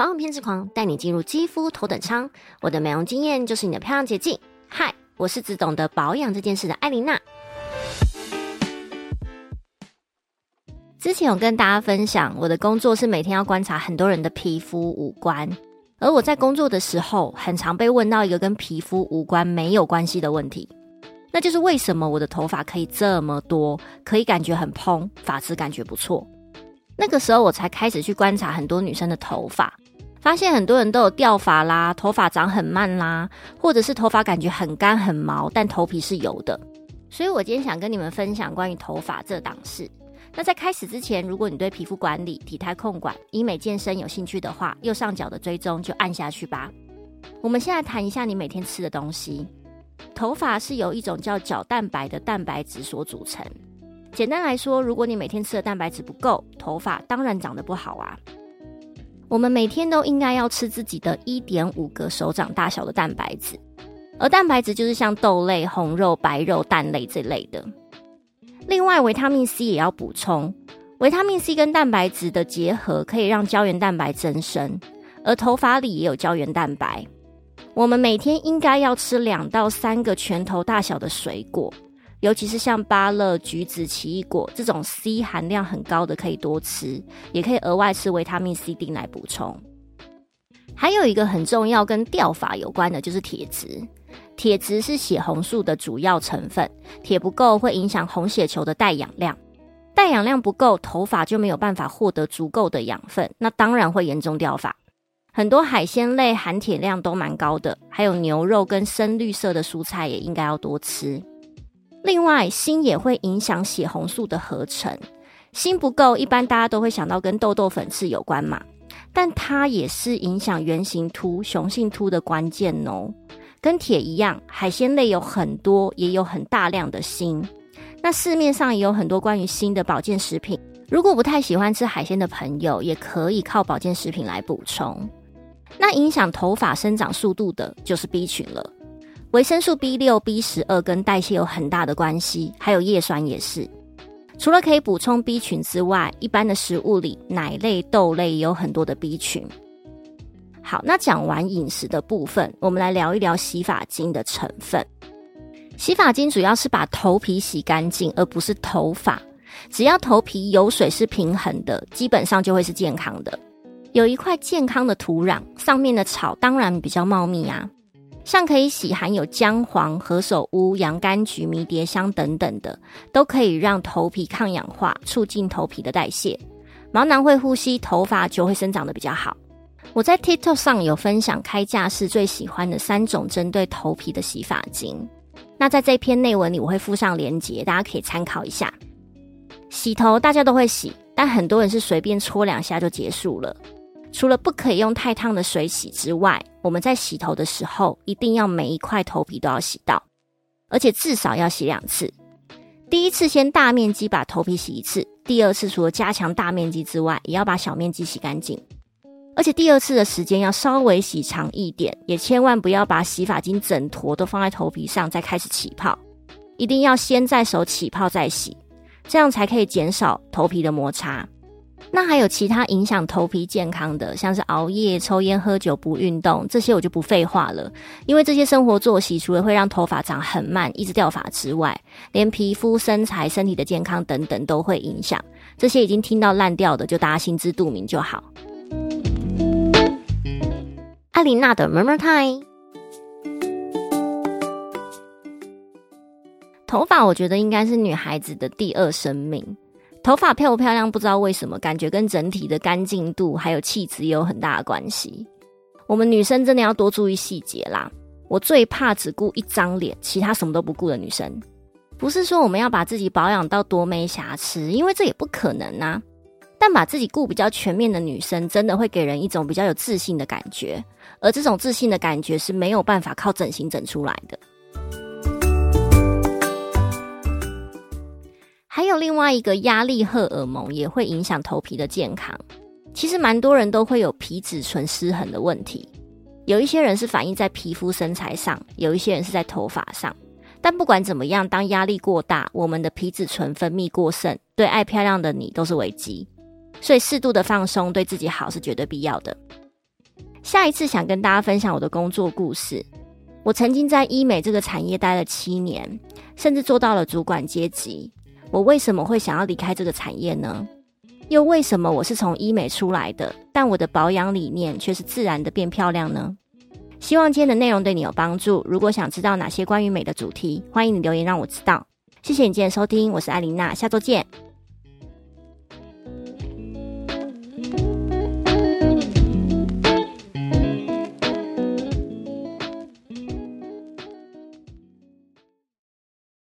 保养偏执狂，带你进入肌肤头等舱。我的美容经验就是你的漂亮捷径。嗨，我是只懂得保养这件事的艾琳娜。之前有跟大家分享，我的工作是每天要观察很多人的皮肤五官，而我在工作的时候，很常被问到一个跟皮肤五官、没有关系的问题，那就是为什么我的头发可以这么多，可以感觉很蓬，发质感觉不错。那个时候我才开始去观察很多女生的头发。发现很多人都有掉发啦，头发长很慢啦，或者是头发感觉很干很毛，但头皮是油的。所以我今天想跟你们分享关于头发这档事。那在开始之前，如果你对皮肤管理、体态控管、医美健身有兴趣的话，右上角的追踪就按下去吧。我们先来谈一下你每天吃的东西。头发是由一种叫角蛋白的蛋白质所组成。简单来说，如果你每天吃的蛋白质不够，头发当然长得不好啊。我们每天都应该要吃自己的一点五个手掌大小的蛋白质，而蛋白质就是像豆类、红肉、白肉、蛋类这类的。另外，维他命 C 也要补充。维他命 C 跟蛋白质的结合可以让胶原蛋白增生，而头发里也有胶原蛋白。我们每天应该要吃两到三个拳头大小的水果。尤其是像芭乐、橘子、奇异果这种 C 含量很高的，可以多吃，也可以额外吃维他命 C 锭来补充。还有一个很重要跟掉发有关的，就是铁质。铁质是血红素的主要成分，铁不够会影响红血球的带氧量，带氧量不够，头发就没有办法获得足够的养分，那当然会严重掉发。很多海鲜类含铁量都蛮高的，还有牛肉跟深绿色的蔬菜也应该要多吃。另外，锌也会影响血红素的合成。锌不够，一般大家都会想到跟痘痘、粉刺有关嘛。但它也是影响圆形秃、雄性秃的关键哦。跟铁一样，海鲜类有很多，也有很大量的锌。那市面上也有很多关于锌的保健食品。如果不太喜欢吃海鲜的朋友，也可以靠保健食品来补充。那影响头发生长速度的，就是 B 群了。维生素 B 六、B 十二跟代谢有很大的关系，还有叶酸也是。除了可以补充 B 群之外，一般的食物里，奶类、豆类也有很多的 B 群。好，那讲完饮食的部分，我们来聊一聊洗发精的成分。洗发精主要是把头皮洗干净，而不是头发。只要头皮油水是平衡的，基本上就会是健康的。有一块健康的土壤，上面的草当然比较茂密啊。像可以洗含有姜黄、何首乌、洋甘菊、迷迭香等等的，都可以让头皮抗氧化，促进头皮的代谢。毛囊会呼吸，头发就会生长的比较好。我在 TikTok 上有分享开架式最喜欢的三种针对头皮的洗发精，那在这篇内文里我会附上链接，大家可以参考一下。洗头大家都会洗，但很多人是随便搓两下就结束了。除了不可以用太烫的水洗之外，我们在洗头的时候一定要每一块头皮都要洗到，而且至少要洗两次。第一次先大面积把头皮洗一次，第二次除了加强大面积之外，也要把小面积洗干净。而且第二次的时间要稍微洗长一点，也千万不要把洗发精整坨都放在头皮上再开始起泡，一定要先在手起泡再洗，这样才可以减少头皮的摩擦。那还有其他影响头皮健康的，像是熬夜、抽烟、喝酒、不运动，这些我就不废话了。因为这些生活作息，除了会让头发长很慢、一直掉发之外，连皮肤、身材、身体的健康等等都会影响。这些已经听到烂掉的，就大家心知肚明就好。艾琳娜的 Murmur Time，头发我觉得应该是女孩子的第二生命。头发漂不漂亮，不知道为什么，感觉跟整体的干净度还有气质也有很大的关系。我们女生真的要多注意细节啦。我最怕只顾一张脸，其他什么都不顾的女生。不是说我们要把自己保养到多没瑕疵，因为这也不可能啊。但把自己顾比较全面的女生，真的会给人一种比较有自信的感觉。而这种自信的感觉是没有办法靠整形整出来的。有另外一个压力荷尔蒙也会影响头皮的健康。其实蛮多人都会有皮脂醇失衡的问题，有一些人是反映在皮肤身材上，有一些人是在头发上。但不管怎么样，当压力过大，我们的皮脂醇分泌过剩，对爱漂亮的你都是危机。所以适度的放松对自己好是绝对必要的。下一次想跟大家分享我的工作故事。我曾经在医美这个产业待了七年，甚至做到了主管阶级。我为什么会想要离开这个产业呢？又为什么我是从医美出来的，但我的保养理念却是自然的变漂亮呢？希望今天的内容对你有帮助。如果想知道哪些关于美的主题，欢迎你留言让我知道。谢谢你今天收听，我是艾琳娜，下周见。